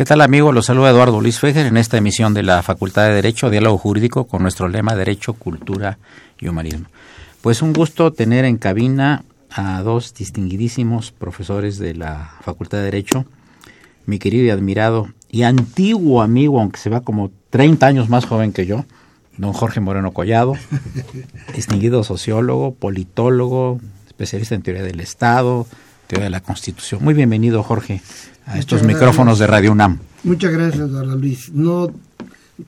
¿Qué tal amigos? Los saluda Eduardo Luis Fejer en esta emisión de la Facultad de Derecho, Diálogo Jurídico con nuestro lema Derecho, Cultura y Humanismo. Pues un gusto tener en cabina a dos distinguidísimos profesores de la Facultad de Derecho, mi querido y admirado y antiguo amigo, aunque se va como 30 años más joven que yo, don Jorge Moreno Collado, distinguido sociólogo, politólogo, especialista en teoría del Estado, teoría de la Constitución. Muy bienvenido, Jorge, a estos micrófonos de Radio UNAM. Muchas gracias, Eduardo Luis. No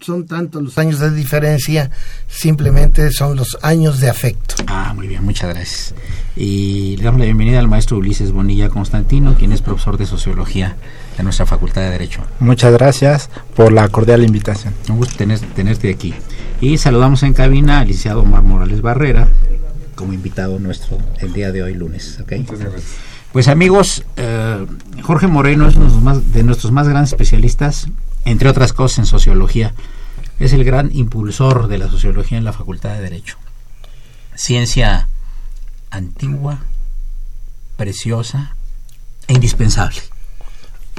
son tantos los años de diferencia, simplemente son los años de afecto. Ah, muy bien, muchas gracias. Y le damos la bienvenida al maestro Ulises Bonilla Constantino, quien es profesor de Sociología de nuestra Facultad de Derecho. Muchas gracias por la cordial invitación. Un gusto tener, tenerte aquí. Y saludamos en cabina al licenciado Omar Morales Barrera, como invitado nuestro el día de hoy, lunes. ¿okay? Muchas gracias. Pues amigos, eh, Jorge Moreno es uno de nuestros más grandes especialistas, entre otras cosas en sociología. Es el gran impulsor de la sociología en la Facultad de Derecho. Ciencia antigua, preciosa e indispensable.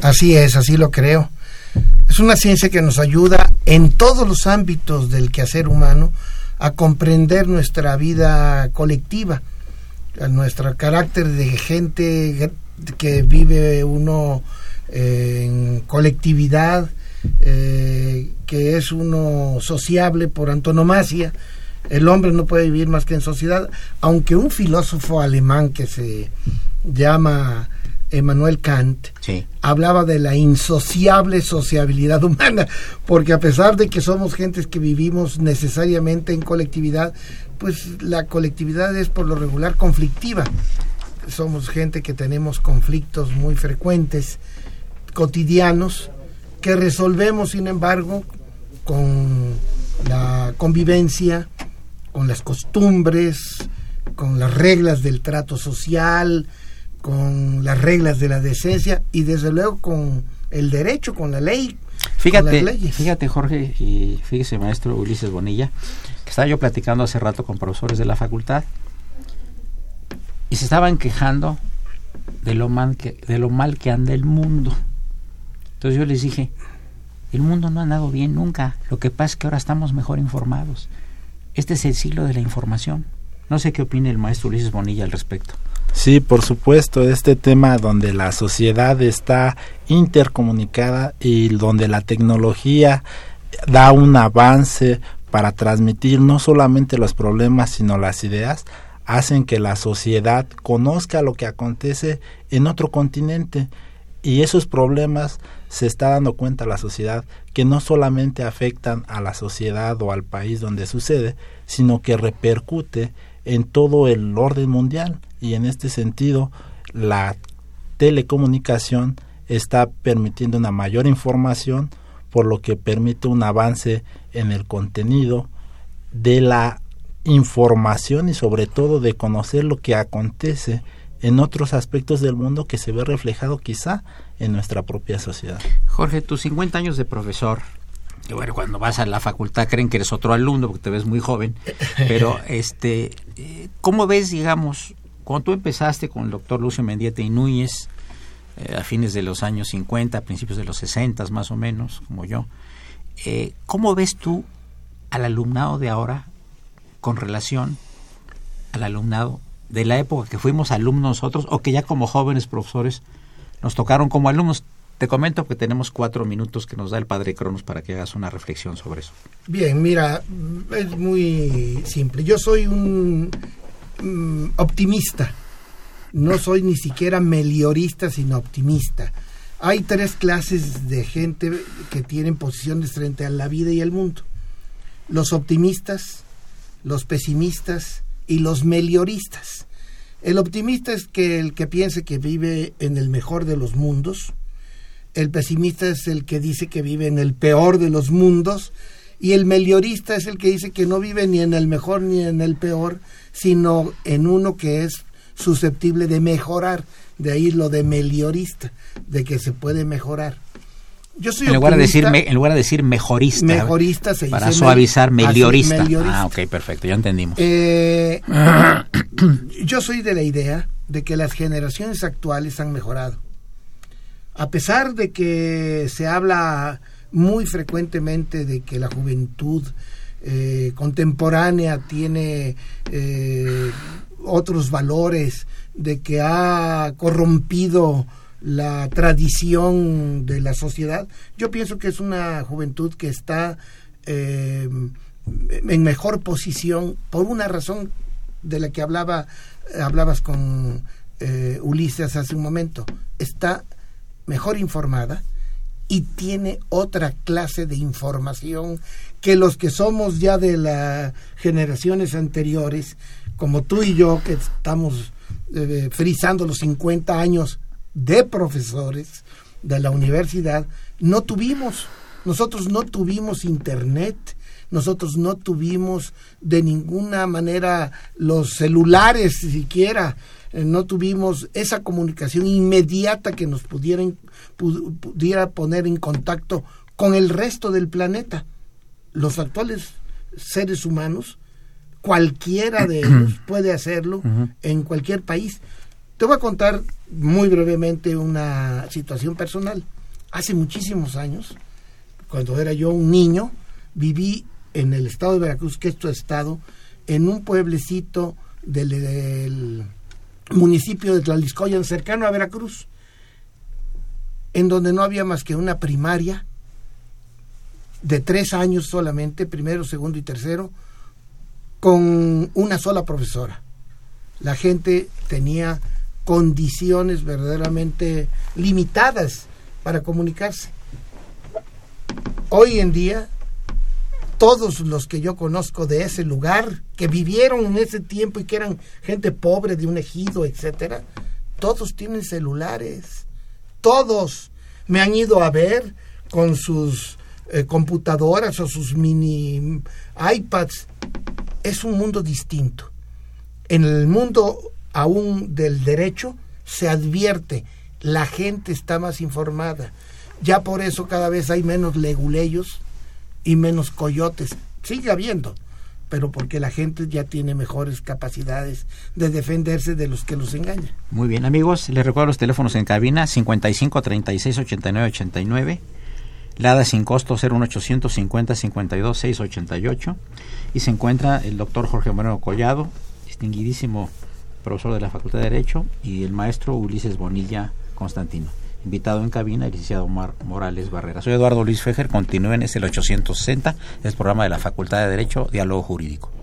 Así es, así lo creo. Es una ciencia que nos ayuda en todos los ámbitos del quehacer humano a comprender nuestra vida colectiva a nuestro carácter de gente que vive uno eh, en colectividad, eh, que es uno sociable por antonomasia. El hombre no puede vivir más que en sociedad, aunque un filósofo alemán que se llama Emmanuel Kant hablaba de la insociable sociabilidad humana, porque a pesar de que somos gentes que vivimos necesariamente en colectividad, pues la colectividad es por lo regular conflictiva. Somos gente que tenemos conflictos muy frecuentes, cotidianos, que resolvemos, sin embargo, con la convivencia, con las costumbres, con las reglas del trato social, con las reglas de la decencia y desde luego con el derecho, con la ley. Fíjate, fíjate Jorge y fíjese maestro Ulises Bonilla, estaba yo platicando hace rato con profesores de la facultad y se estaban quejando de lo mal que, de lo mal que anda el mundo. Entonces yo les dije, el mundo no ha andado bien nunca, lo que pasa es que ahora estamos mejor informados. Este es el siglo de la información. No sé qué opina el maestro Ulises Bonilla al respecto. Sí, por supuesto, este tema donde la sociedad está intercomunicada y donde la tecnología da un avance para transmitir no solamente los problemas, sino las ideas, hacen que la sociedad conozca lo que acontece en otro continente. Y esos problemas se está dando cuenta la sociedad que no solamente afectan a la sociedad o al país donde sucede, sino que repercute en todo el orden mundial. Y en este sentido la telecomunicación está permitiendo una mayor información por lo que permite un avance en el contenido de la información y sobre todo de conocer lo que acontece en otros aspectos del mundo que se ve reflejado quizá en nuestra propia sociedad. Jorge, tus 50 años de profesor, que bueno, cuando vas a la facultad creen que eres otro alumno porque te ves muy joven, pero este, ¿cómo ves, digamos, cuando tú empezaste con el doctor Lucio Mendieta y Núñez, eh, a fines de los años 50, a principios de los 60 más o menos, como yo, eh, ¿cómo ves tú al alumnado de ahora con relación al alumnado de la época que fuimos alumnos nosotros o que ya como jóvenes profesores nos tocaron como alumnos? Te comento que tenemos cuatro minutos que nos da el padre Cronos para que hagas una reflexión sobre eso. Bien, mira, es muy simple. Yo soy un mm, optimista. No soy ni siquiera meliorista, sino optimista. Hay tres clases de gente que tienen posiciones frente a la vida y el mundo. Los optimistas, los pesimistas y los melioristas. El optimista es que el que piense que vive en el mejor de los mundos, el pesimista es el que dice que vive en el peor de los mundos y el meliorista es el que dice que no vive ni en el mejor ni en el peor, sino en uno que es susceptible de mejorar. De ahí lo de meliorista, de que se puede mejorar. Yo soy en, lugar de decir en lugar de decir mejorista, mejorista para suavizar meliorista. Ah, ok, perfecto, ya entendimos. Eh, yo soy de la idea de que las generaciones actuales han mejorado a pesar de que se habla muy frecuentemente de que la juventud eh, contemporánea tiene eh, otros valores, de que ha corrompido la tradición de la sociedad, yo pienso que es una juventud que está eh, en mejor posición por una razón de la que hablaba hablabas con Ulises hace un momento. Está mejor informada y tiene otra clase de información que los que somos ya de las generaciones anteriores, como tú y yo, que estamos eh, frisando los 50 años de profesores de la universidad, no tuvimos, nosotros no tuvimos internet, nosotros no tuvimos de ninguna manera los celulares siquiera, eh, no tuvimos esa comunicación inmediata que nos pudiera, pudiera poner en contacto con el resto del planeta. Los actuales seres humanos, cualquiera de ellos puede hacerlo en cualquier país. Te voy a contar muy brevemente una situación personal. Hace muchísimos años, cuando era yo un niño, viví en el estado de Veracruz, que es tu estado, en un pueblecito del municipio de Tlaliscoyan, cercano a Veracruz, en donde no había más que una primaria de tres años solamente, primero, segundo y tercero, con una sola profesora. La gente tenía condiciones verdaderamente limitadas para comunicarse. Hoy en día todos los que yo conozco de ese lugar, que vivieron en ese tiempo y que eran gente pobre de un ejido, etcétera, todos tienen celulares. Todos me han ido a ver con sus eh, computadoras o sus mini iPads. Es un mundo distinto. En el mundo aún del derecho se advierte, la gente está más informada. Ya por eso cada vez hay menos leguleyos y menos coyotes. Sigue habiendo, pero porque la gente ya tiene mejores capacidades de defenderse de los que los engañan. Muy bien, amigos, les recuerdo los teléfonos en cabina 55 36 89 89. Lada sin costo 01800 50 52 688 y se encuentra el doctor Jorge Moreno Collado, distinguidísimo profesor de la Facultad de Derecho y el maestro Ulises Bonilla Constantino. Invitado en cabina, el licenciado Omar Morales Barrera. Soy Eduardo Luis Fejer, continúen, es el 860, el programa de la Facultad de Derecho, Diálogo Jurídico.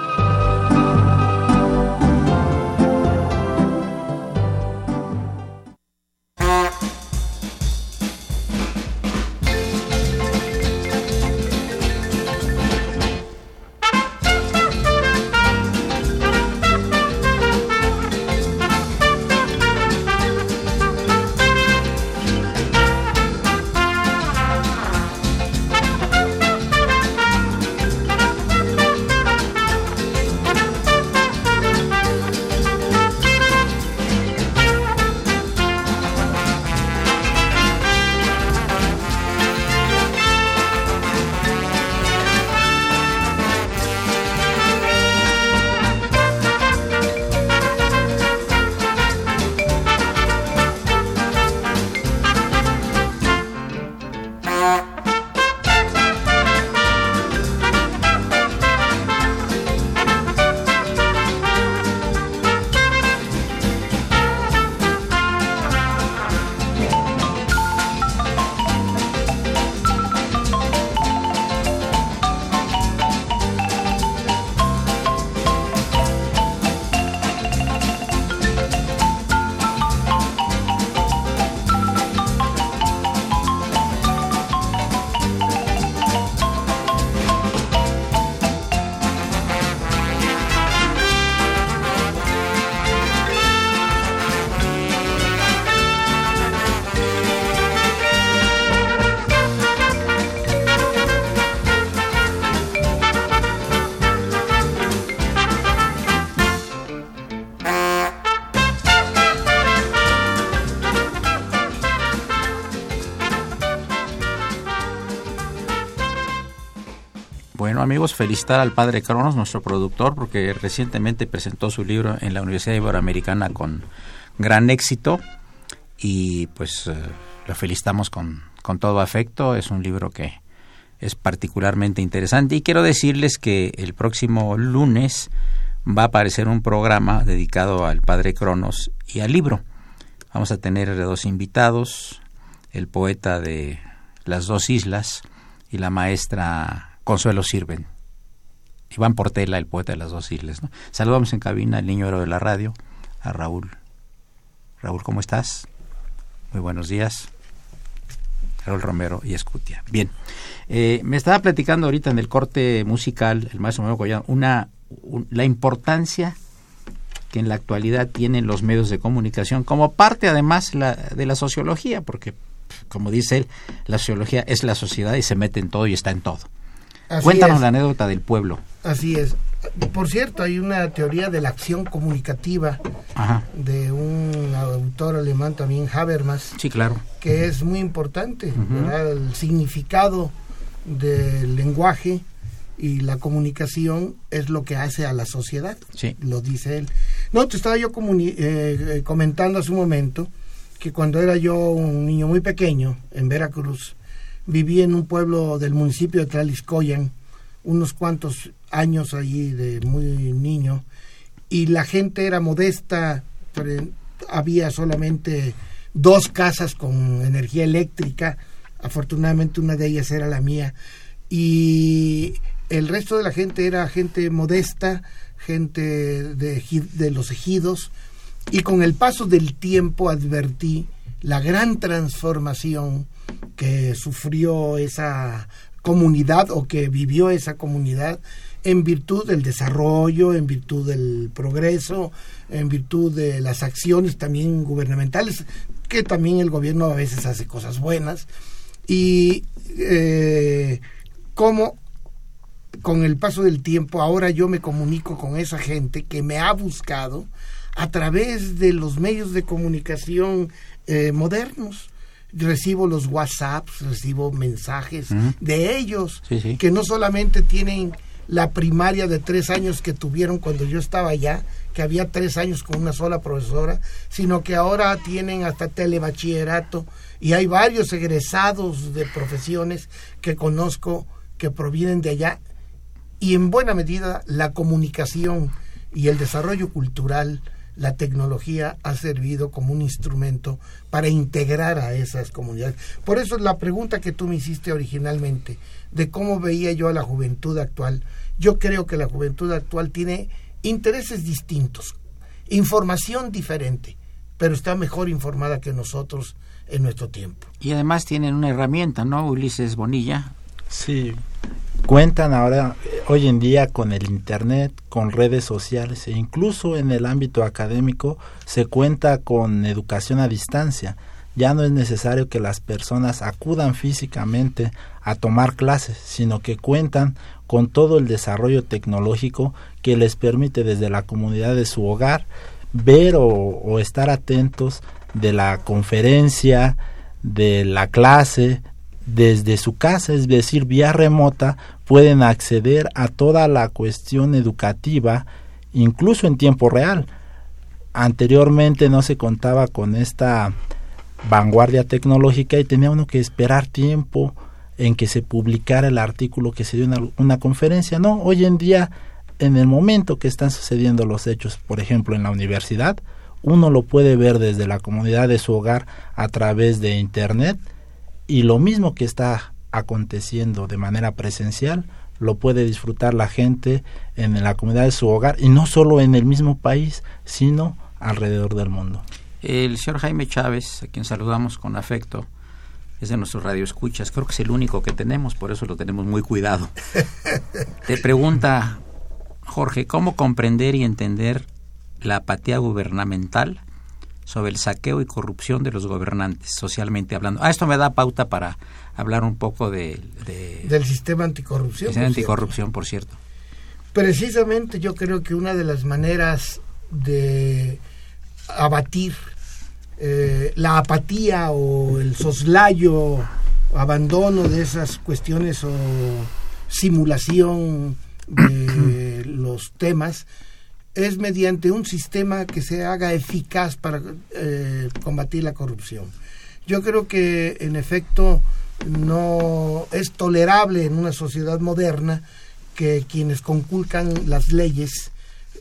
Felicitar al padre Cronos, nuestro productor, porque recientemente presentó su libro en la Universidad Iberoamericana con gran éxito y pues eh, lo felicitamos con, con todo afecto. Es un libro que es particularmente interesante y quiero decirles que el próximo lunes va a aparecer un programa dedicado al padre Cronos y al libro. Vamos a tener dos invitados, el poeta de las dos islas y la maestra Consuelo Sirven. Iván Portela, el poeta de las dos islas. Saludamos en cabina al niño héroe de la radio, a Raúl. Raúl, ¿cómo estás? Muy buenos días. Raúl Romero y Escutia. Bien, eh, me estaba platicando ahorita en el corte musical, el maestro Manuel Collado, una, la importancia que en la actualidad tienen los medios de comunicación como parte además la, de la sociología, porque como dice él, la sociología es la sociedad y se mete en todo y está en todo. Cuéntanos la anécdota del pueblo. Así es. Por cierto, hay una teoría de la acción comunicativa de un autor alemán también, Habermas. Sí, claro. Que es muy importante, El significado del lenguaje y la comunicación es lo que hace a la sociedad. Sí. Lo dice él. No, te estaba yo eh, eh, comentando hace un momento que cuando era yo un niño muy pequeño en Veracruz, viví en un pueblo del municipio de Tlaliscoyan, unos cuantos años allí de muy niño, y la gente era modesta, había solamente dos casas con energía eléctrica, afortunadamente una de ellas era la mía, y el resto de la gente era gente modesta, gente de, de los ejidos, y con el paso del tiempo advertí la gran transformación que sufrió esa comunidad o que vivió esa comunidad en virtud del desarrollo, en virtud del progreso, en virtud de las acciones también gubernamentales, que también el gobierno a veces hace cosas buenas, y eh, cómo con el paso del tiempo ahora yo me comunico con esa gente que me ha buscado, a través de los medios de comunicación eh, modernos. Recibo los WhatsApps, recibo mensajes de ellos, que no solamente tienen la primaria de tres años que tuvieron cuando yo estaba allá, que había tres años con una sola profesora, sino que ahora tienen hasta telebachillerato y hay varios egresados de profesiones que conozco que provienen de allá y en buena medida la comunicación y el desarrollo cultural la tecnología ha servido como un instrumento para integrar a esas comunidades. Por eso la pregunta que tú me hiciste originalmente de cómo veía yo a la juventud actual, yo creo que la juventud actual tiene intereses distintos, información diferente, pero está mejor informada que nosotros en nuestro tiempo. Y además tienen una herramienta, ¿no, Ulises Bonilla? Sí, cuentan ahora hoy en día con el internet, con redes sociales e incluso en el ámbito académico se cuenta con educación a distancia. Ya no es necesario que las personas acudan físicamente a tomar clases, sino que cuentan con todo el desarrollo tecnológico que les permite desde la comunidad de su hogar ver o, o estar atentos de la conferencia, de la clase, desde su casa, es decir, vía remota, pueden acceder a toda la cuestión educativa, incluso en tiempo real. Anteriormente no se contaba con esta vanguardia tecnológica y tenía uno que esperar tiempo en que se publicara el artículo que se dio en una conferencia. No, hoy en día, en el momento que están sucediendo los hechos, por ejemplo, en la universidad, uno lo puede ver desde la comunidad de su hogar a través de Internet y lo mismo que está aconteciendo de manera presencial lo puede disfrutar la gente en la comunidad de su hogar y no solo en el mismo país, sino alrededor del mundo. El señor Jaime Chávez, a quien saludamos con afecto, es de nuestros radioescuchas, creo que es el único que tenemos, por eso lo tenemos muy cuidado. Te pregunta, Jorge, ¿cómo comprender y entender la apatía gubernamental sobre el saqueo y corrupción de los gobernantes, socialmente hablando. Ah, esto me da pauta para hablar un poco de, del sistema anticorrupción. Sistema anticorrupción, por cierto. Precisamente yo creo que una de las maneras de abatir eh, la apatía o el soslayo, abandono de esas cuestiones o simulación de los temas es mediante un sistema que se haga eficaz para eh, combatir la corrupción. Yo creo que en efecto no es tolerable en una sociedad moderna que quienes conculcan las leyes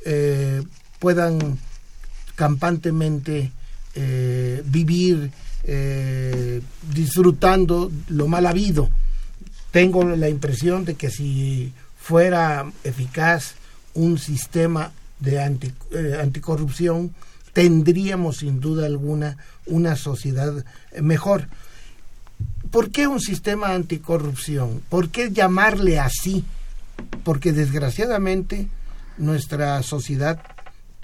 eh, puedan campantemente eh, vivir disfrutando lo mal habido. Tengo la impresión de que si fuera eficaz un sistema de eh, anticorrupción, tendríamos sin duda alguna una sociedad mejor. ¿Por qué un sistema anticorrupción? ¿Por qué llamarle así? Porque desgraciadamente nuestra sociedad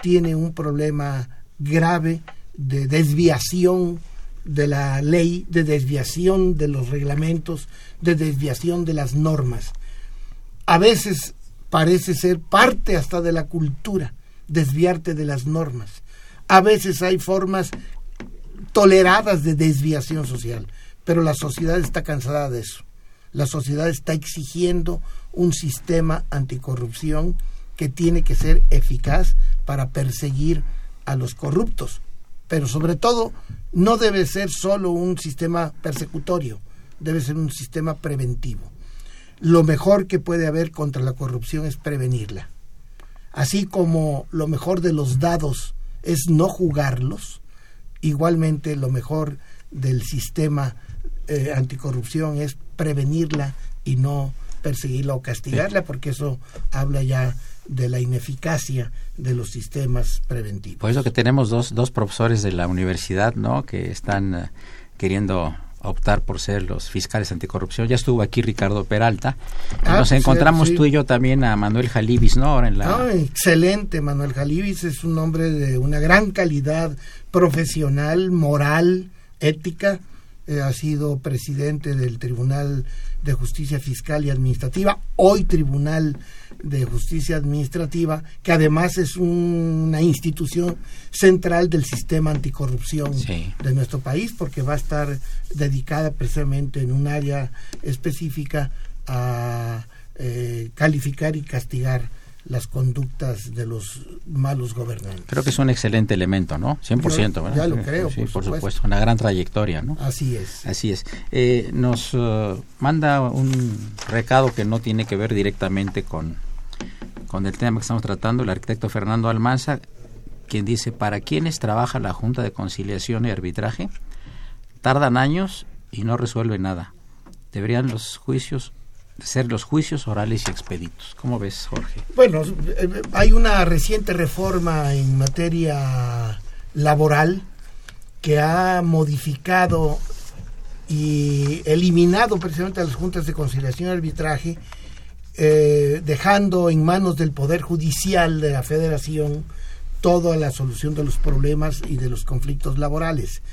tiene un problema grave de desviación de la ley, de desviación de los reglamentos, de desviación de las normas. A veces parece ser parte hasta de la cultura, desviarte de las normas. A veces hay formas toleradas de desviación social, pero la sociedad está cansada de eso. La sociedad está exigiendo un sistema anticorrupción que tiene que ser eficaz para perseguir a los corruptos. Pero sobre todo, no debe ser solo un sistema persecutorio, debe ser un sistema preventivo lo mejor que puede haber contra la corrupción es prevenirla. Así como lo mejor de los dados es no jugarlos, igualmente lo mejor del sistema eh, anticorrupción es prevenirla y no perseguirla o castigarla, porque eso habla ya de la ineficacia de los sistemas preventivos. Por eso que tenemos dos, dos profesores de la universidad, ¿no? Que están eh, queriendo optar por ser los fiscales anticorrupción. Ya estuvo aquí Ricardo Peralta. Ah, Nos pues, encontramos tú y yo también a Manuel Jalibis, ¿no? Ahora en la... Ah, excelente, Manuel Jalibis es un hombre de una gran calidad profesional, moral, ética. Eh, ha sido presidente del Tribunal de Justicia Fiscal y Administrativa, hoy Tribunal de Justicia Administrativa, que además es una institución central del sistema anticorrupción de nuestro país, porque va a estar dedicada precisamente en un área específica a eh, calificar y castigar las conductas de los malos gobernantes. Creo que es un excelente elemento, ¿no? 100%, ¿verdad? Ya lo creo, sí, por, supuesto. Una gran trayectoria, ¿no? Así es. Así es. Eh, nos uh, manda un recado que no tiene que ver directamente con, con el tema que estamos tratando, el arquitecto Fernando Almanza, quien dice, ¿para quiénes trabaja la Junta de Conciliación y Arbitraje? Tardan años y no resuelve nada. Deberían los juicios ser los juicios orales y expeditos. ¿Cómo ves, Jorge? Bueno, eh, hay una reciente reforma en materia laboral que ha modificado y eliminado precisamente a las juntas de conciliación y arbitraje, eh, dejando en manos del Poder Judicial de la Federación toda la solución de los problemas y de los conflictos laborales.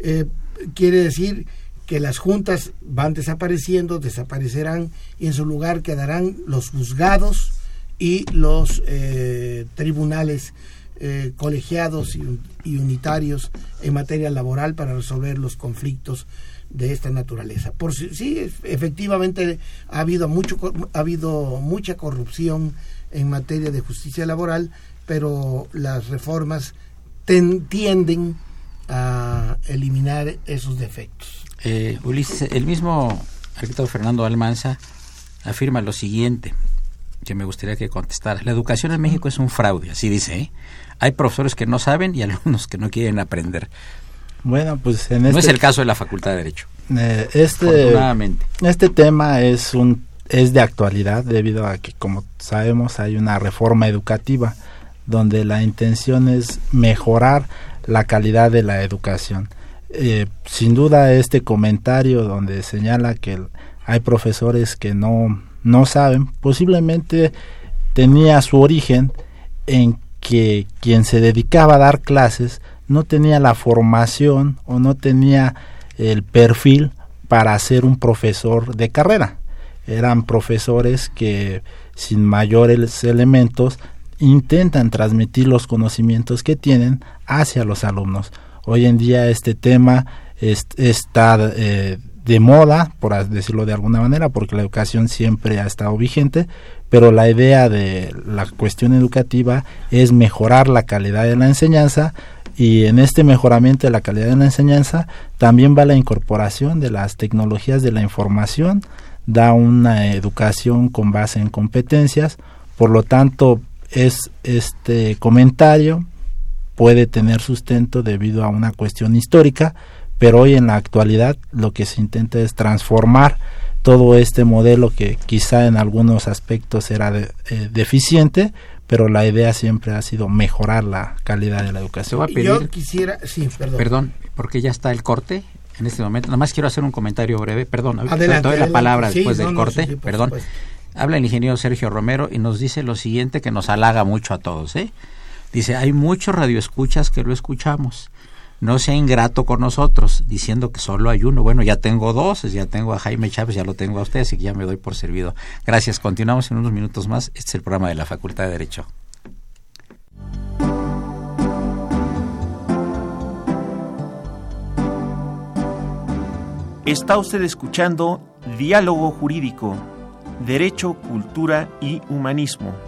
Eh, quiere decir que las juntas van desapareciendo, desaparecerán y en su lugar quedarán los juzgados y los eh, tribunales colegiados y, unitarios en materia laboral para resolver los conflictos de esta naturaleza. Por sí, efectivamente ha habido mucho ha habido mucha corrupción en materia de justicia laboral, pero las reformas tienden a eliminar esos defectos. Eh, Ulises, el mismo arquitecto Fernando Almanza afirma lo siguiente, que me gustaría que contestara. La educación en México es un fraude, así dice. ¿eh? Hay profesores que no saben y alumnos que no quieren aprender. Bueno, pues en No este es el caso de la Facultad de Derecho. Eh, este, este tema es un es de actualidad debido a que como sabemos hay una reforma educativa donde la intención es mejorar la calidad de la educación. Eh, sin duda este comentario donde señala que hay profesores que no, no saben, posiblemente tenía su origen en que quien se dedicaba a dar clases no tenía la formación o no tenía el perfil para ser un profesor de carrera. Eran profesores que sin mayores elementos intentan transmitir los conocimientos que tienen hacia los alumnos. Hoy en día este tema está eh, de moda, por decirlo de alguna manera, porque la educación siempre ha estado vigente, pero la idea de la cuestión educativa es mejorar la calidad de la enseñanza y en este mejoramiento de la calidad de la enseñanza también va la incorporación de las tecnologías de la información, da una educación con base en competencias, por lo tanto es este comentario puede tener sustento debido a una cuestión histórica, pero hoy en la actualidad lo que se intenta es transformar todo este modelo que quizá en algunos aspectos era eh, deficiente, pero la idea siempre ha sido mejorar la calidad de la educación. Yo quisiera, sí, perdón. Perdón, porque ya está el corte en este momento. Nada más quiero hacer un comentario breve, perdón, adelante, doy la palabra después del corte, perdón. Habla el ingeniero Sergio Romero y nos dice lo siguiente que nos halaga mucho a todos, ¿eh? Dice, hay muchos radioescuchas que lo escuchamos no sea ingrato con nosotros, diciendo que solo hay uno. Bueno, ya tengo dos, ya tengo a Jaime Chávez, ya lo tengo a usted, así que ya me doy por servido. Gracias, continuamos en unos minutos más. Este es el programa de la Facultad de Derecho. Está usted escuchando Diálogo Jurídico, Derecho, Cultura y Humanismo.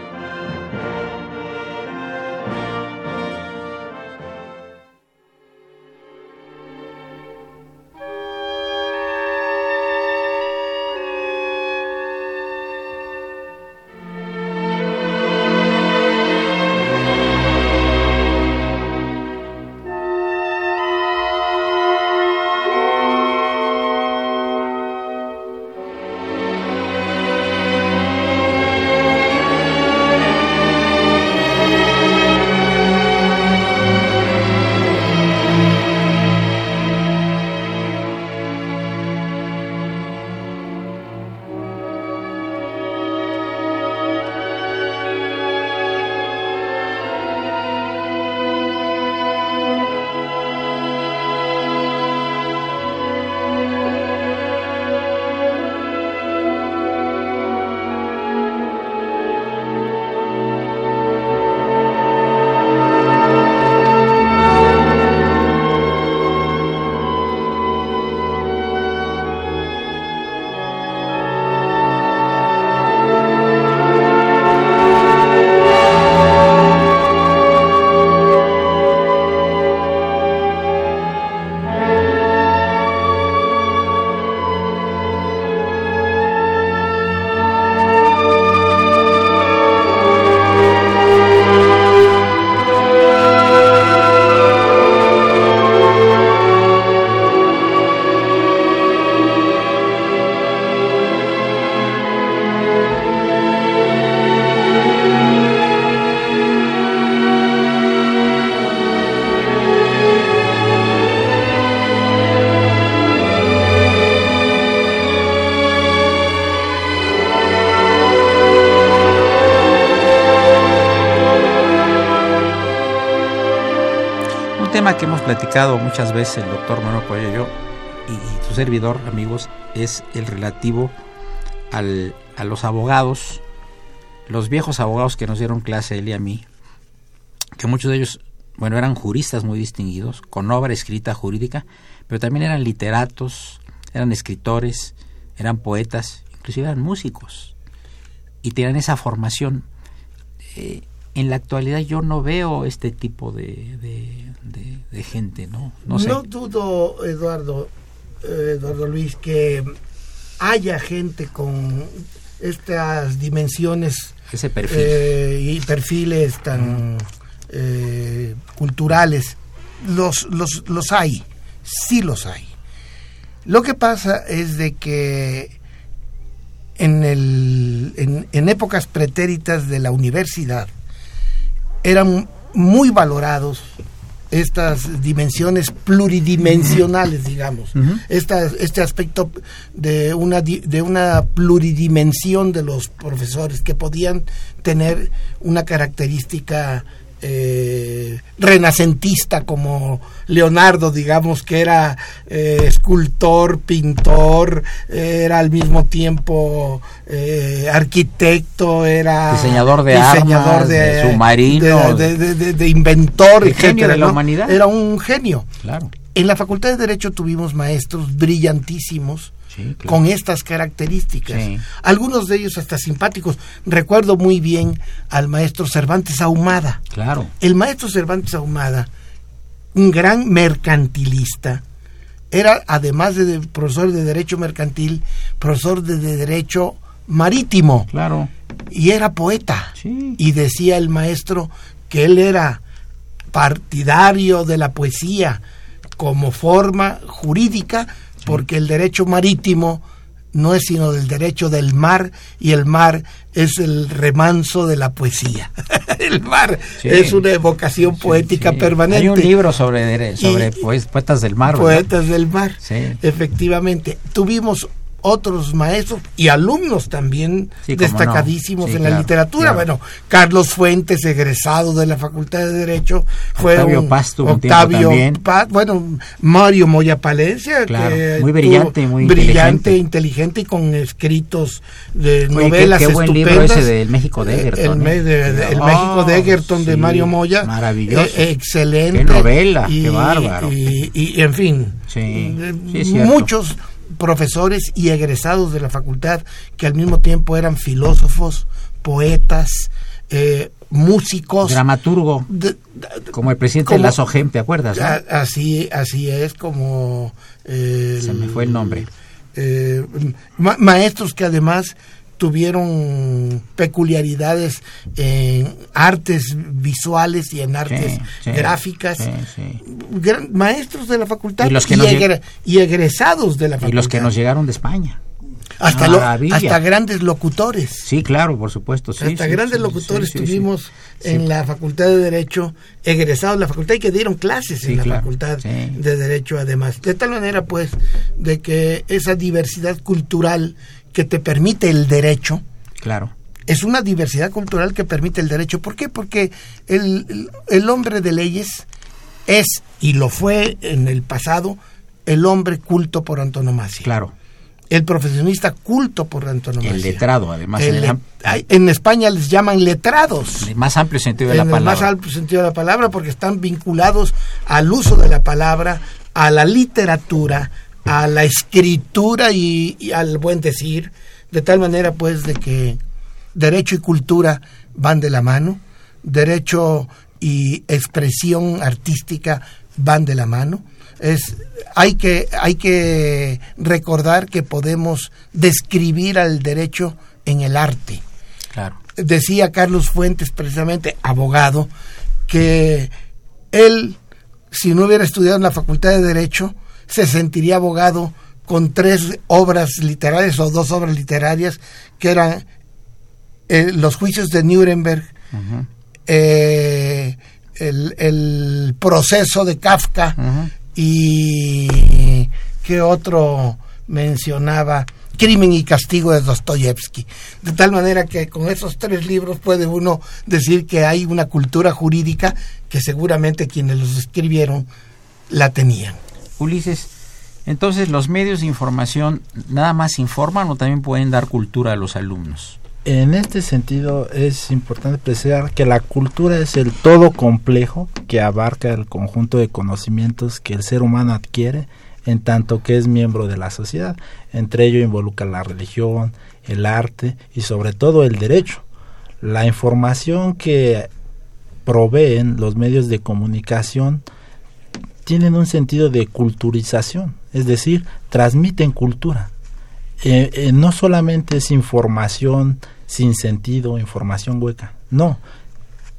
Platicado muchas veces el doctor Manuel Coelho y yo, y, su servidor, amigos, es el relativo al, a los abogados, los viejos abogados que nos dieron clase, él y a mí, que muchos de ellos, bueno, eran juristas muy distinguidos, con obra escrita jurídica, pero también eran literatos, eran escritores, eran poetas, inclusive eran músicos, y tenían esa formación. Eh, en la actualidad yo no veo este tipo de, de, gente, ¿no? No, dudo, Eduardo, eh, Eduardo Luis, que haya gente con estas dimensiones Ese perfil. Eh, y perfiles tan eh, culturales. Los, los, los hay, sí los hay. Lo que pasa es de que en, el, en, en épocas pretéritas de la universidad, eran muy valorados estas dimensiones pluridimensionales, digamos, este aspecto de una, de una pluridimensión de los profesores que podían tener una característica eh, renacentista como Leonardo, digamos que era eh, escultor, pintor, era al mismo tiempo eh, arquitecto, era diseñador de diseñador armas, de, submarino, de, de, de inventor, el genio de la ¿no? humanidad. Era un genio. Claro. En la Facultad de Derecho tuvimos maestros brillantísimos Sí, claro. con estas características. Sí. Algunos de ellos hasta simpáticos. Recuerdo muy bien al maestro Cervantes Ahumada. Claro. El maestro Cervantes Ahumada, un gran mercantilista, era además de, de profesor de Derecho Mercantil, profesor de, de Derecho Marítimo Claro. y era poeta. Sí. Y decía el maestro que él era partidario de la poesía como forma jurídica, porque el derecho marítimo no es sino del derecho del mar y el mar es el remanso de la poesía. el mar Sí. es una evocación poética Sí. permanente. Hay un libro sobre, sobre Y- poetas del mar. ¿verdad? Poetas del mar. Efectivamente. Tuvimos otros maestros y alumnos también Sí, destacadísimos no. Sí, en la literatura. claro. Bueno, Carlos Fuentes, egresado de la Facultad de Derecho, fue Octavio un Paz tuvo un Octavio también. Paz, bueno, Mario Moya Palencia, Claro, que muy brillante, muy brillante, inteligente. inteligente y con escritos de Oye, qué- novelas qué buen libro ese del México de Egerton, El, ¿eh? de- de- el Oh, México de Egerton de Mario Moya. maravilloso. Eh, excelente. Qué novela, qué bárbaro. Y, y- y, en fin, eh, muchos profesores y egresados de la facultad que al mismo tiempo eran filósofos, poetas, eh, músicos. Dramaturgo, de- como el presidente como- de la SOGEM, ¿te acuerdas? no? a- así, así es como... eh, Se me fue el nombre. eh, ma- maestros que además tuvieron peculiaridades en artes visuales y en artes Sí, sí, gráficas. sí. Gran- maestros de la facultad Y los que nos egre- y egresados de la facultad. Y los que nos llegaron de España. hasta, lo- hasta grandes locutores. Sí, claro, por supuesto. Sí, hasta sí, grandes sí, locutores tuvimos en la Facultad de Derecho, egresados de la facultad y que dieron clases en la claro, Facultad de Derecho además. De tal manera pues de que esa diversidad cultural que te permite el derecho, Claro. es una diversidad cultural que permite el derecho. ¿Por qué? Porque el, el- el hombre de leyes es, y lo fue en el pasado, el hombre culto por antonomasia. Claro. El profesionista culto por antonomasia. El letrado, además. El en el en España les llaman letrados. en el más amplio sentido de En la el palabra. más amplio sentido de la palabra, porque están vinculados al uso de la palabra, a la literatura, a la escritura y, y al buen decir, de tal manera pues de que derecho y cultura van de la mano, derecho y expresión artística van de la mano. Es, hay, que, hay que recordar que podemos describir al derecho en el arte Claro. decía Carlos Fuentes, precisamente abogado, que él, si no hubiera estudiado en la Facultad de Derecho, se sentiría abogado con tres obras literarias o dos obras literarias, que eran eh, Los juicios de Nuremberg, eh, el, el proceso de Kafka y qué otro mencionaba Crimen y Castigo de Dostoyevsky. De tal manera que con esos tres libros puede uno decir que hay una cultura jurídica que seguramente quienes los escribieron la tenían. Ulises, entonces los medios de información nada más informan o también pueden dar cultura a los alumnos. En este sentido es importante precisar que la cultura es el todo complejo que abarca el conjunto de conocimientos que el ser humano adquiere en tanto que es miembro de la sociedad. Entre ello involucra la religión, el arte y sobre todo el derecho. La información que proveen los medios de comunicación tienen un sentido de culturización, es decir, transmiten cultura. Eh, eh, no solamente es información sin sentido, información hueca, no,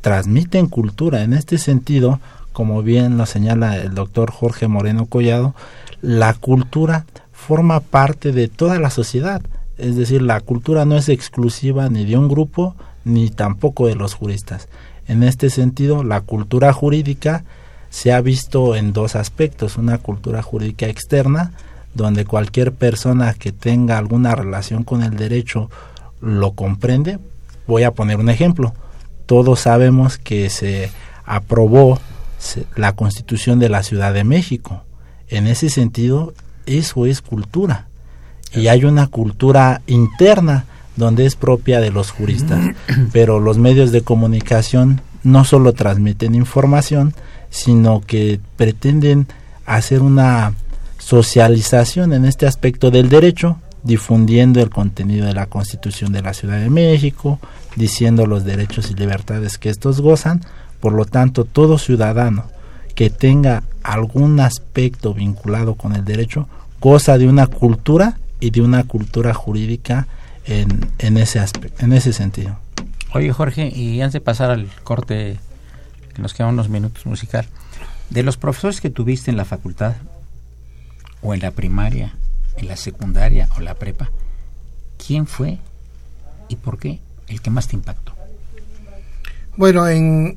transmiten cultura. En este sentido, como bien lo señala el doctor Jorge Moreno Collado, la cultura forma parte de toda la sociedad. Es decir, la cultura no es exclusiva ni de un grupo ni tampoco de los juristas. En este sentido, la cultura jurídica se ha visto en dos aspectos. Una cultura jurídica externa, donde cualquier persona que tenga alguna relación con el derecho lo comprende. Voy a poner un ejemplo. Todos sabemos que se aprobó la constitución de la Ciudad de México. En ese sentido, eso es cultura. Y hay una cultura interna donde es propia de los juristas. Pero los medios de comunicación no solo transmiten información, sino que pretenden hacer una socialización en este aspecto del derecho, difundiendo el contenido de la Constitución de la Ciudad de México, diciendo los derechos y libertades que estos gozan. Por lo tanto, todo ciudadano que tenga algún aspecto vinculado con el derecho goza de una cultura y de una cultura jurídica en, en ese aspecto, en ese sentido. Oye Jorge, y antes de pasar al corte, que nos quedan unos minutos musical, de los profesores que tuviste en la facultad, o en la primaria, en la secundaria o la prepa, ¿quién fue y por qué el que más te impactó? Bueno, en,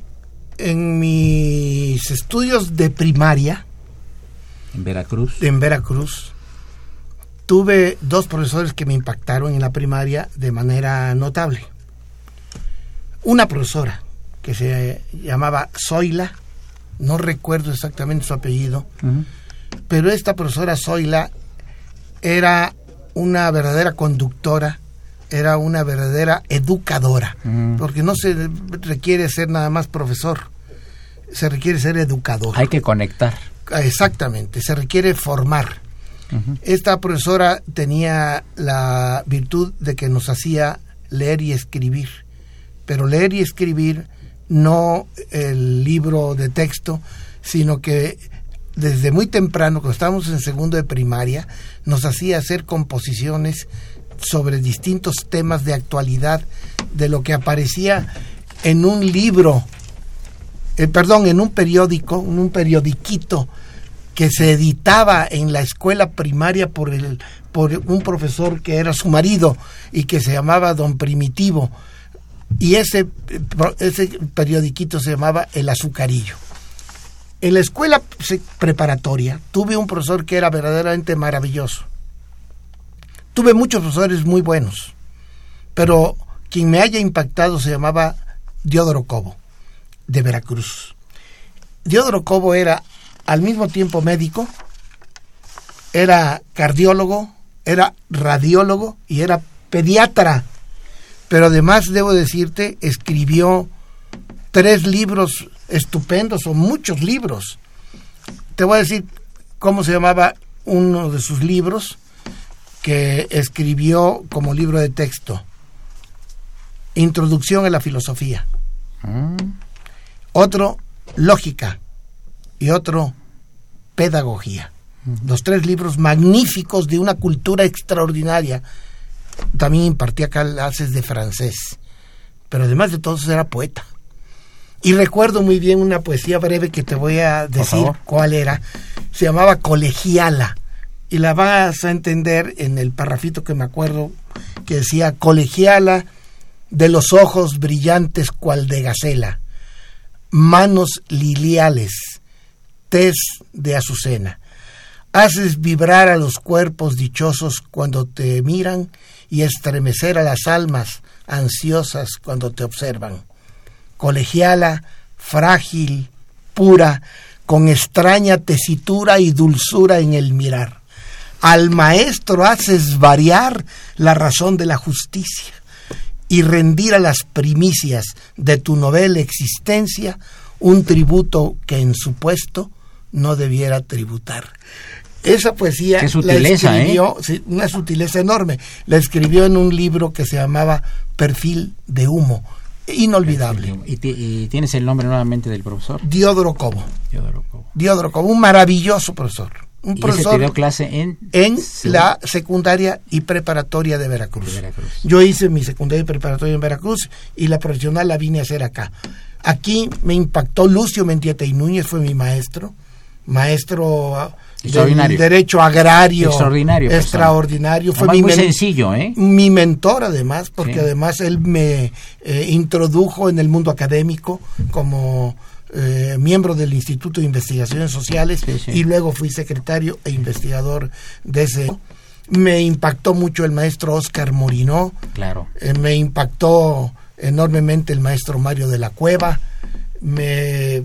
en mis estudios de primaria, en Veracruz, en Veracruz, tuve dos profesores que me impactaron en la primaria de manera notable. Una profesora que se llamaba Zoila, no recuerdo exactamente su apellido, pero esta profesora Zoila era una verdadera conductora, era una verdadera educadora, porque no se requiere ser nada más profesor, se requiere ser educador. Hay que conectar. Exactamente, se requiere formar. Esta profesora tenía la virtud de que nos hacía leer y escribir, pero leer y escribir no el libro de texto, sino que desde muy temprano, cuando estábamos en segundo de primaria, nos hacía hacer composiciones sobre distintos temas de actualidad, de lo que aparecía en un libro, eh, perdón, en un periódico, en un periodiquito que se editaba en la escuela primaria por, el, por un profesor que era su marido y que se llamaba Don Primitivo. Y ese, ese periodiquito se llamaba El Azucarillo. En la escuela preparatoria tuve un profesor que era verdaderamente maravilloso. Tuve muchos profesores muy buenos, pero quien me haya impactado se llamaba Diodoro Cobo, de Veracruz. Diodoro Cobo era al mismo tiempo médico, era cardiólogo, era radiólogo y era pediatra. Pero además, debo decirte, escribió tres libros estupendos o muchos libros. Te voy a decir cómo se llamaba uno de sus libros que escribió como libro de texto. Introducción a la filosofía. Mm. Otro, lógica y otro pedagogía. Los tres libros magníficos de una cultura extraordinaria. También impartía clases de francés, pero además de todo era poeta. Y recuerdo muy bien una poesía breve que te voy a decir cuál era. Se llamaba Colegiala. Y la vas a entender en el parrafito que me acuerdo, que decía Colegiala de los ojos brillantes cual de gacela, manos liliales, de azucena. Haces vibrar a los cuerpos dichosos cuando te miran y estremecer a las almas ansiosas cuando te observan. Colegiala, frágil, pura, con extraña tesitura y dulzura en el mirar. Al maestro haces variar la razón de la justicia y rendir a las primicias de tu novela existencia un tributo que en su puesto no debiera tributar. Esa poesía la ¿eh? escribió, una sutileza enorme, la escribió en un libro que se llamaba Perfil de Humo, inolvidable. ¿Y, tienes el nombre nuevamente del profesor? Diodoro Cobo. Diodoro Cobo. un maravilloso profesor. Un profesor dio clase en, en la secundaria y preparatoria de Veracruz. de Veracruz. Yo hice mi secundaria y preparatoria en Veracruz y la profesional la vine a hacer acá. Aquí me impactó Lucio Mentieta y Núñez, fue mi maestro maestro del derecho agrario extraordinario extraordinario. fue muy sencillo ¿eh? mi mentor además porque además él me eh, introdujo en el mundo académico como eh, miembro del Instituto de Investigaciones Sociales y luego fui secretario e investigador de ese. Me impactó mucho el maestro Oscar Morinó. Claro. Me impactó enormemente el maestro Mario de la Cueva. Me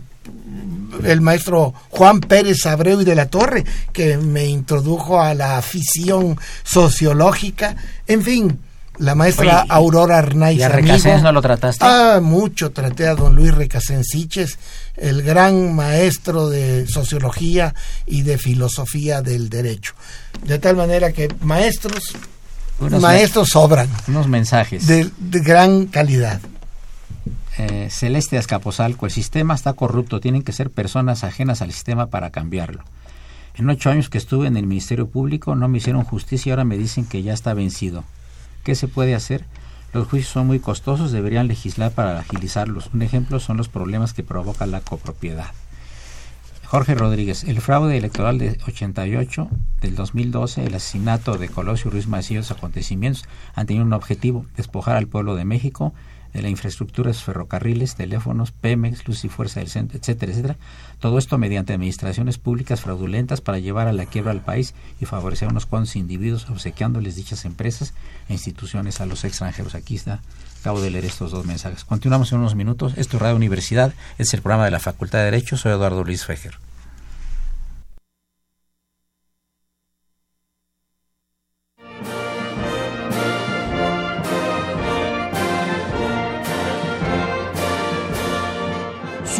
el maestro Juan Pérez Abreu y de la Torre, que me introdujo a la afición sociológica, en fin, la maestra Aurora Arnaiz. ¿Y a Recasens no lo trataste? Ah, mucho traté a don Luis Recasensiches, el gran maestro de sociología y de filosofía del derecho. De tal manera que maestros, maestros sobran. Unos mensajes. De, gran calidad. Eh, Celeste Azcapotzalco, el sistema está corrupto, tienen que ser personas ajenas al sistema para cambiarlo. En ocho años que estuve en el Ministerio Público no me hicieron justicia y ahora me dicen que ya está vencido. ¿Qué se puede hacer? Los juicios son muy costosos, deberían legislar para agilizarlos. Un ejemplo son los problemas que provoca la copropiedad. Jorge Rodríguez, el fraude electoral de 88, del 2012, el asesinato de Colosio Ruiz Macías, acontecimientos han tenido un objetivo, despojar al pueblo de México de la infraestructura, ferrocarriles, teléfonos, Pemex, Luz y Fuerza del Centro, etcétera, etcétera. Todo esto mediante administraciones públicas fraudulentas para llevar a la quiebra al país y favorecer a unos cuantos individuos obsequiándoles dichas empresas e instituciones a los extranjeros. Aquí está, acabo de leer estos dos mensajes. Continuamos en unos minutos. Esto es Radio Universidad, es el programa de la Facultad de Derecho. Soy Eduardo Luis Fejer.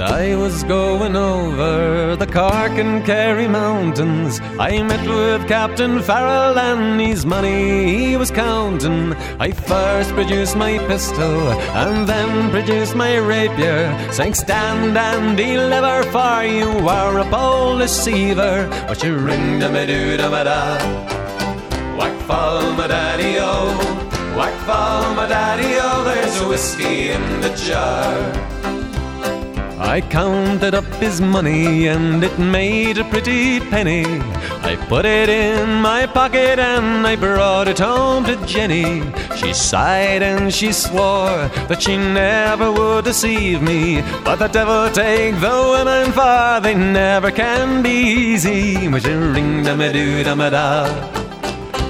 I was going over the Cork and Kerry mountains, I met with Captain Farrell and his money he was counting. I first produced my pistol and then produced my rapier, saying, Stand and deliver, for you are a bold deceiver. But you ring da me do da ma da. Whack fall my daddy o, whack fall my daddy o, there's a whiskey in the jar. I counted up his money and it made a pretty penny. I put it in my pocket and I brought it home to Jenny. She sighed and she swore that she never would deceive me. But the devil take the women for they never can be easy. Ring da doo da me da.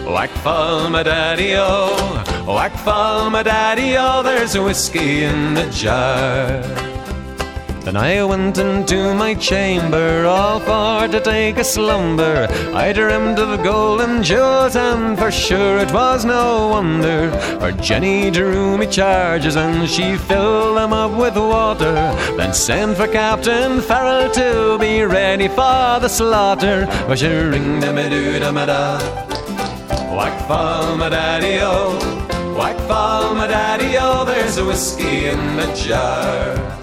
Whack fall my daddy o, whack fall my daddy o, there's whiskey in the jar. Then I went into my chamber, all for to take a slumber. I dreamed of golden jewels, and for sure it was no wonder. For Jenny drew me charges, and she filled them up with water. Then sent for Captain Farrell to be ready for the slaughter. Was she ring da doo da ma da? Whack fall my daddy o, whack fall my daddy o. There's a whiskey in the jar.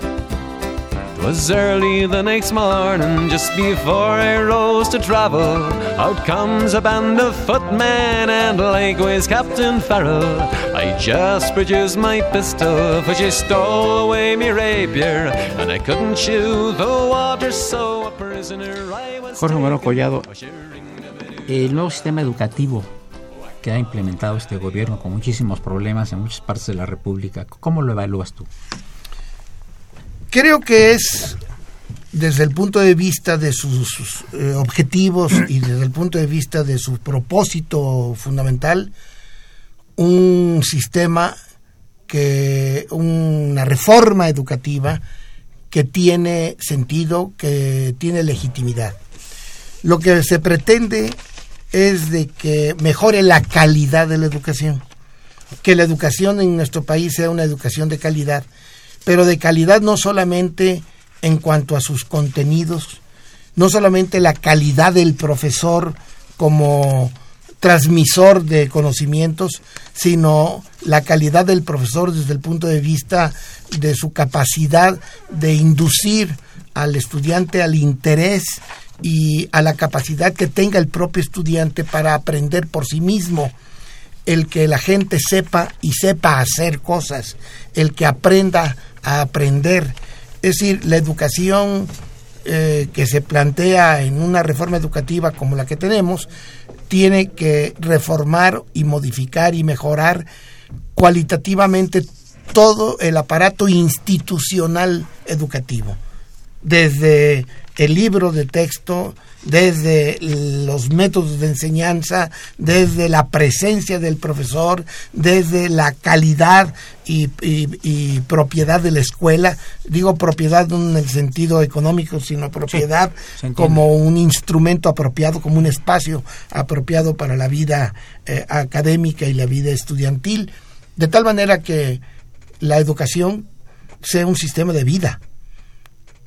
Was early the next morning, just before I rose to travel. Out comes a band of footmen, and likewise Captain Farrell. I just produced my pistol, for she stole away me rapier, and I couldn't chew the water, so a prisoner I was. Jorge Romero Collado, el nuevo sistema educativo que ha implementado este gobierno con muchísimos problemas en muchas partes de la República, ¿cómo lo evalúas tú? Creo que es desde el punto de vista de sus eh, objetivos y desde el punto de vista de su propósito fundamental, un sistema que, una reforma educativa que tiene sentido, que tiene legitimidad. Lo que se pretende es de que mejore la calidad de la educación, que la educación en nuestro país sea una educación de calidad pero de calidad no solamente en cuanto a sus contenidos, no solamente la calidad del profesor como transmisor de conocimientos, sino la calidad del profesor desde el punto de vista de su capacidad de inducir al estudiante al interés y a la capacidad que tenga el propio estudiante para aprender por sí mismo. El que la gente sepa y sepa hacer cosas, el que aprenda a aprender, Es decir, la educación eh, que se plantea en una reforma educativa como la que tenemos tiene que reformar y modificar y mejorar cualitativamente todo el aparato institucional educativo, desde el libro de texto, desde los métodos de enseñanza, desde la presencia del profesor, desde la calidad y, propiedad de la escuela. Digo propiedad no en el sentido económico, sino propiedad como un instrumento apropiado, como un espacio apropiado para la vida eh, académica y la vida estudiantil, de tal manera que la educación sea un sistema de vida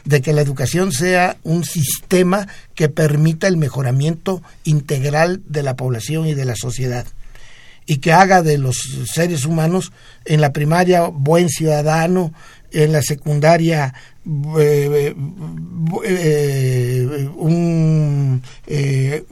de que la educación sea un sistema que permita el mejoramiento integral de la población y de la sociedad y que haga de los seres humanos en la primaria buen ciudadano, en la secundaria eh, eh, un eh,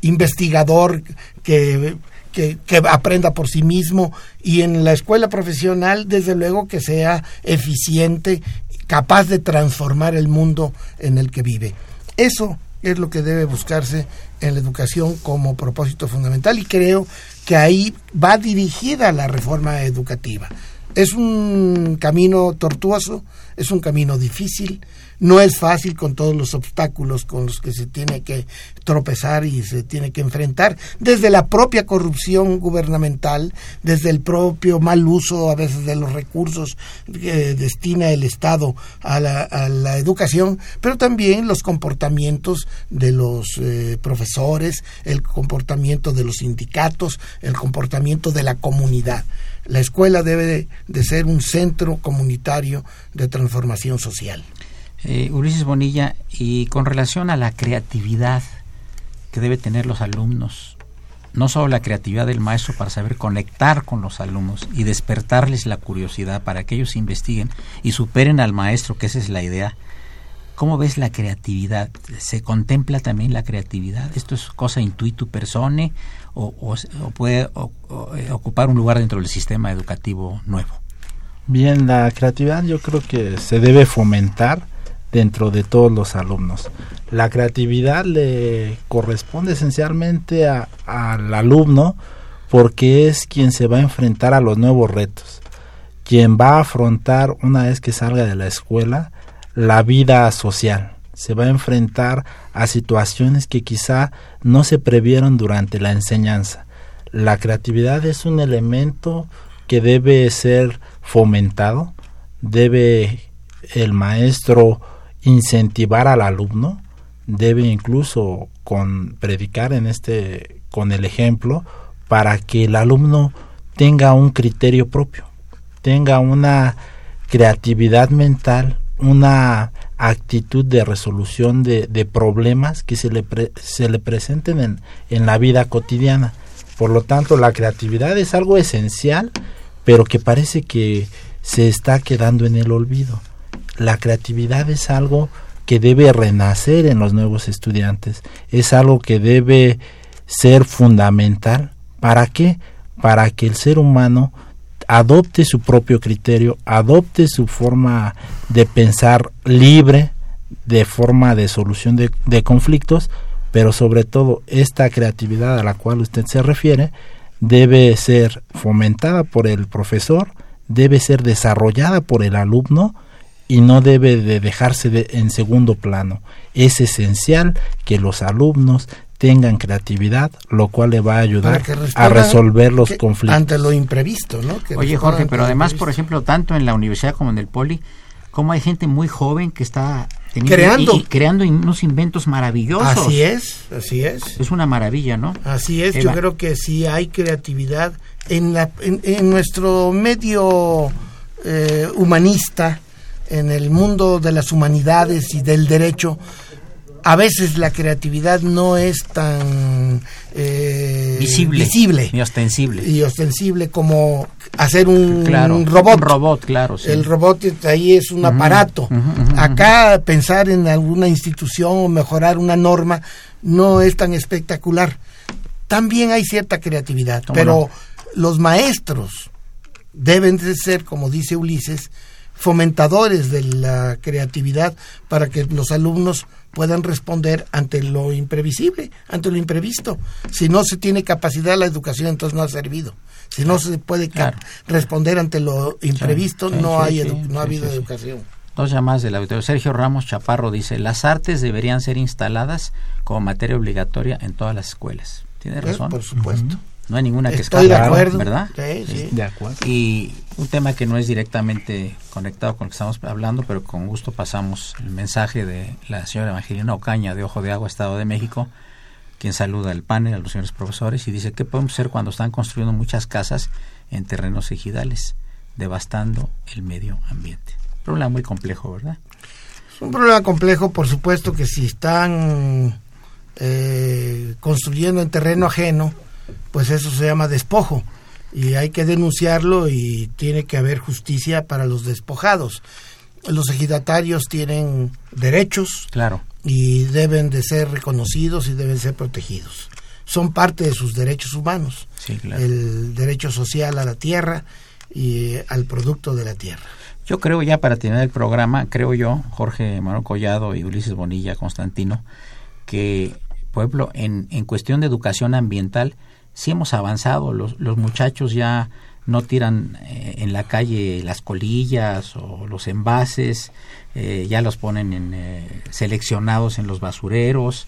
investigador que, que, que, aprenda por sí mismo y en la escuela profesional desde luego que sea eficiente capaz de transformar el mundo en el que vive. Eso es lo que debe buscarse en la educación como propósito fundamental y creo que ahí va dirigida la reforma educativa. Es un camino tortuoso, es un camino difícil, no es fácil con todos los obstáculos con los que se tiene que tropezar y se tiene que enfrentar, desde la propia corrupción gubernamental, desde el propio mal uso a veces de los recursos que destina el Estado a la, educación, pero también los comportamientos de los eh, profesores, el comportamiento de los sindicatos, el comportamiento de la comunidad. La escuela debe de ser un centro comunitario de transformación social. Eh, Ulises Bonilla, y con relación a la creatividad que debe tener los alumnos, no solo la creatividad del maestro para saber conectar con los alumnos y despertarles la curiosidad para que ellos investiguen y superen al maestro, que esa es la idea. ¿Cómo ves la creatividad? ¿Se contempla también la creatividad? ¿Esto es cosa intuitu persone o, puede eh, ocupar un lugar dentro del sistema educativo nuevo? Bien, la creatividad yo creo que se debe fomentar dentro de todos los alumnos. La creatividad le corresponde esencialmente al alumno porque es quien se va a enfrentar a los nuevos retos, quien va a afrontar una vez que salga de la escuela la vida social, se va a enfrentar a situaciones que quizá no se previeron durante la enseñanza. La creatividad es un elemento que debe ser fomentado, debe el maestro incentivar al alumno, debe incluso con predicar en este con el ejemplo para que el alumno tenga un criterio propio, tenga una creatividad mental, una actitud de resolución de, problemas que se le, se le presenten en, en la vida cotidiana. Por lo tanto, la creatividad es algo esencial, pero que parece que se está quedando en el olvido la creatividad es algo que debe renacer en los nuevos estudiantes, es algo que debe ser fundamental. ¿Para qué? Para que el ser humano adopte su propio criterio, adopte su forma de pensar libre, de forma de solución de, de, conflictos, pero sobre todo esta creatividad a la cual usted se refiere debe ser fomentada por el profesor, debe ser desarrollada por el alumno, y no debe de dejarse en segundo plano. Es esencial que los alumnos tengan creatividad, lo cual le va a ayudar a resolver los conflictos. Ante lo imprevisto, ¿no? Oye, Jorge, pero además, por ejemplo, tanto en la universidad como en el poli, como hay gente muy joven que está creando creando unos inventos maravillosos. Así es, así es. Es una maravilla, ¿no? Así es, yo creo que sí hay creatividad en, la, en, nuestro medio eh, humanista en el mundo de las humanidades y del derecho, a veces la creatividad no es tan eh, visible, visible y ostensible y ostensible como hacer un, robot. Un robot, claro. El robot ahí es un aparato. Acá pensar en alguna institución o mejorar una norma no es tan espectacular. También hay cierta creatividad, pero los maestros deben de ser, como dice Ulises, fomentadores de la creatividad para que los alumnos puedan responder ante lo imprevisible, ante lo imprevisto. Si no se tiene capacidad la educación, entonces no ha servido. Si no se puede Claro. responder ante lo imprevisto, sí, no, hay sí, no ha habido educación. Dos llamadas del auditorio. Sergio Ramos Chaparro dice, las artes deberían ser instaladas como materia obligatoria en todas las escuelas. Tiene Eh, razón. Por supuesto. No hay ninguna que Estoy de acuerdo. ¿verdad? Sí, sí. De acuerdo. Y un tema que no es directamente conectado con lo que estamos hablando, pero con gusto pasamos el mensaje de la señora Evangelina Ocaña de Ojo de Agua, Estado de México, quien saluda al panel, a los señores profesores, y dice, ¿qué podemos hacer cuando están construyendo muchas casas en terrenos ejidales, devastando el medio ambiente? Problema muy complejo, ¿verdad? Es un problema complejo, por supuesto que si están eh, construyendo en terreno ajeno, pues eso se llama despojo y hay que denunciarlo y tiene que haber justicia para los despojados. Los ejidatarios tienen derechos Claro. y deben de ser reconocidos y deben ser protegidos. Son parte de sus derechos humanos, Sí, claro. el derecho social a la tierra y eh, al producto de la tierra. Yo creo ya para terminar el programa, creo yo, Jorge Manuel Collado y Ulises Bonilla Constantino, que, pueblo, en, en cuestión de educación ambiental, sí hemos avanzado. Los, los muchachos ya no tiran eh, en la calle las colillas o los envases, eh, ya los ponen en, eh, seleccionados en los basureros,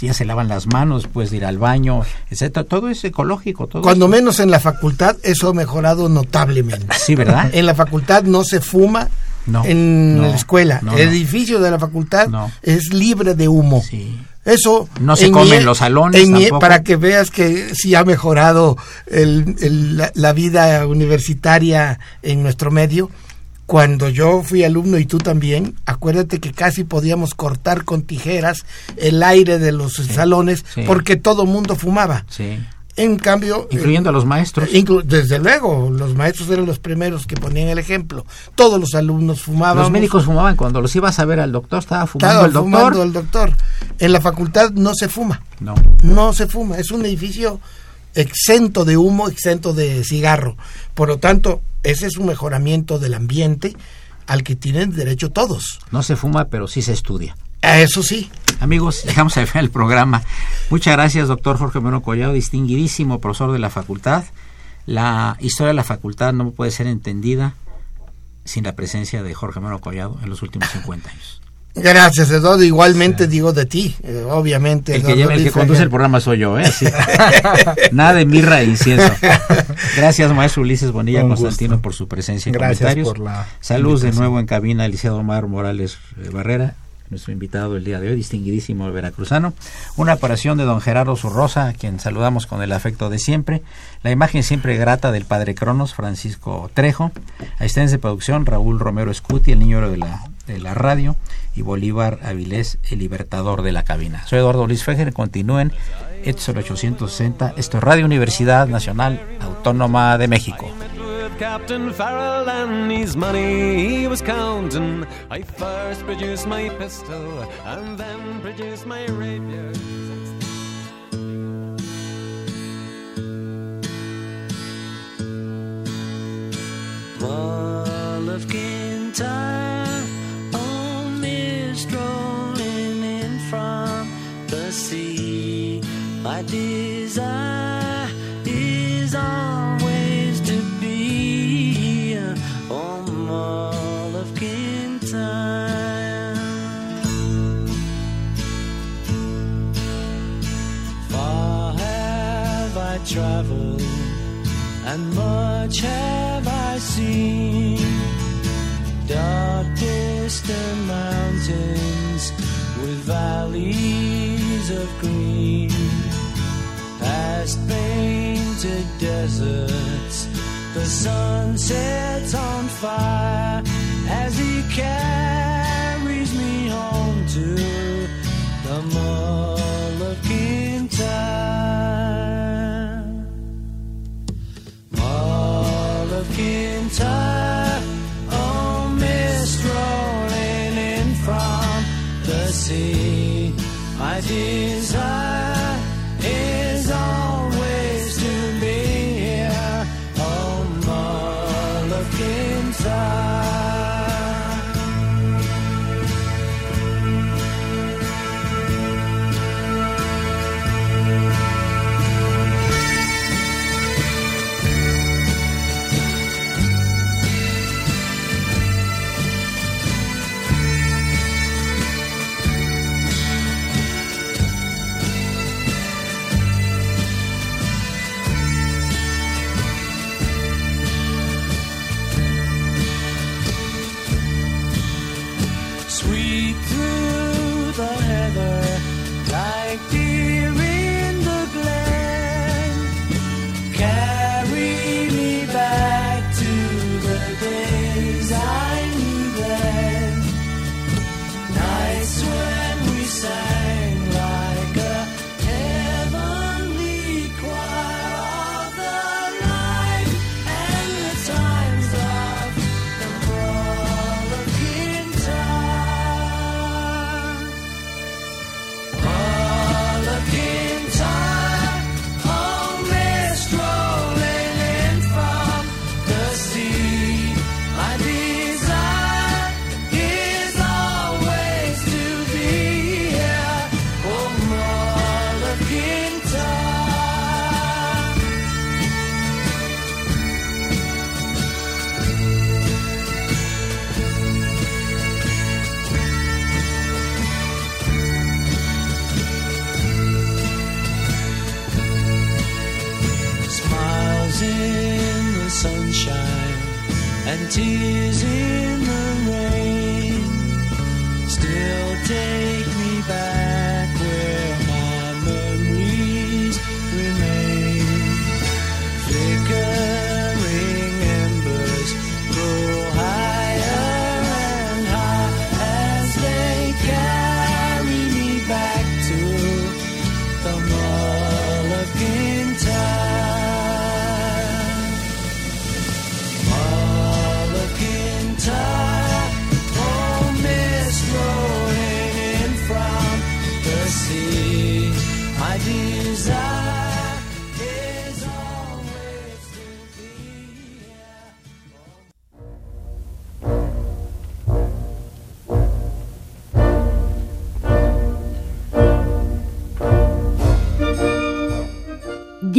ya se lavan las manos después de ir al baño, etcétera. Todo es ecológico. Todo Cuando es- menos en la facultad eso ha mejorado notablemente. Sí, ¿verdad? En la facultad no se fuma No, en no, la escuela. no, el edificio de la facultad es libre de humo. Sí. Eso No se en come mi- en los salones mi- para que veas que sí ha mejorado el- el- la, la vida universitaria en nuestro medio. Cuando yo fui alumno y tú también, acuérdate que casi podíamos cortar con tijeras el aire de los salones sí. porque todo mundo fumaba. Sí. En cambio, Incluyendo a los maestros. Inclu- desde luego, los maestros eran los primeros que ponían el ejemplo. Todos los alumnos fumaban. Los médicos fumaban cuando los ibas a ver al doctor, estaba fumando Estaba el doctor. fumando el doctor. En la facultad no se fuma. No. No se fuma. Es un edificio exento de humo, exento de cigarro. Por lo tanto, ese es un mejoramiento del ambiente al que tienen derecho todos. No se fuma, pero sí se estudia. A eso sí. Amigos, llegamos al final del programa. Muchas gracias, doctor Jorge Moreno Collado, distinguidísimo profesor de la facultad. La historia de la facultad no puede ser entendida sin la presencia de Jorge Moreno Collado en los últimos 50 años. Gracias, Eduardo. Igualmente digo de ti, eh, obviamente. El que, Eduardo lleva- el que Luis conduce el programa soy yo, ¿eh? Así. Nada de mirra e incienso. Gracias, maestro Ulises Bonilla Un Constantino, gusto. por su presencia y Gracias comentarios. por la Saludos de nuevo en cabina, Eliseo Omar Morales eh, Barrera, nuestro invitado el día de hoy, distinguidísimo veracruzano. Una operación de don Gerardo Zurrosa, a quien saludamos con el afecto de siempre. La imagen siempre grata del padre Cronos, Francisco Trejo. Asistentes de producción, Raúl Romero Escuti, el niño de la, de la radio. Y Bolívar Avilés, el libertador de la cabina. Soy Eduardo Luis Fejer, continúen. Esto es el 860. Esto es Radio Universidad Nacional Autónoma de México. Captain Farrell and his money he was counting. I first produced my pistol and then produced my rapier. Wall of Kintyre, oh mist rolling in from the sea. My desire traveled and much have I seen. Dark distant mountains with valleys of green, past painted deserts. The sun sets on fire as he carries me home to the Mull Oh mist rolling in from the sea. My desire see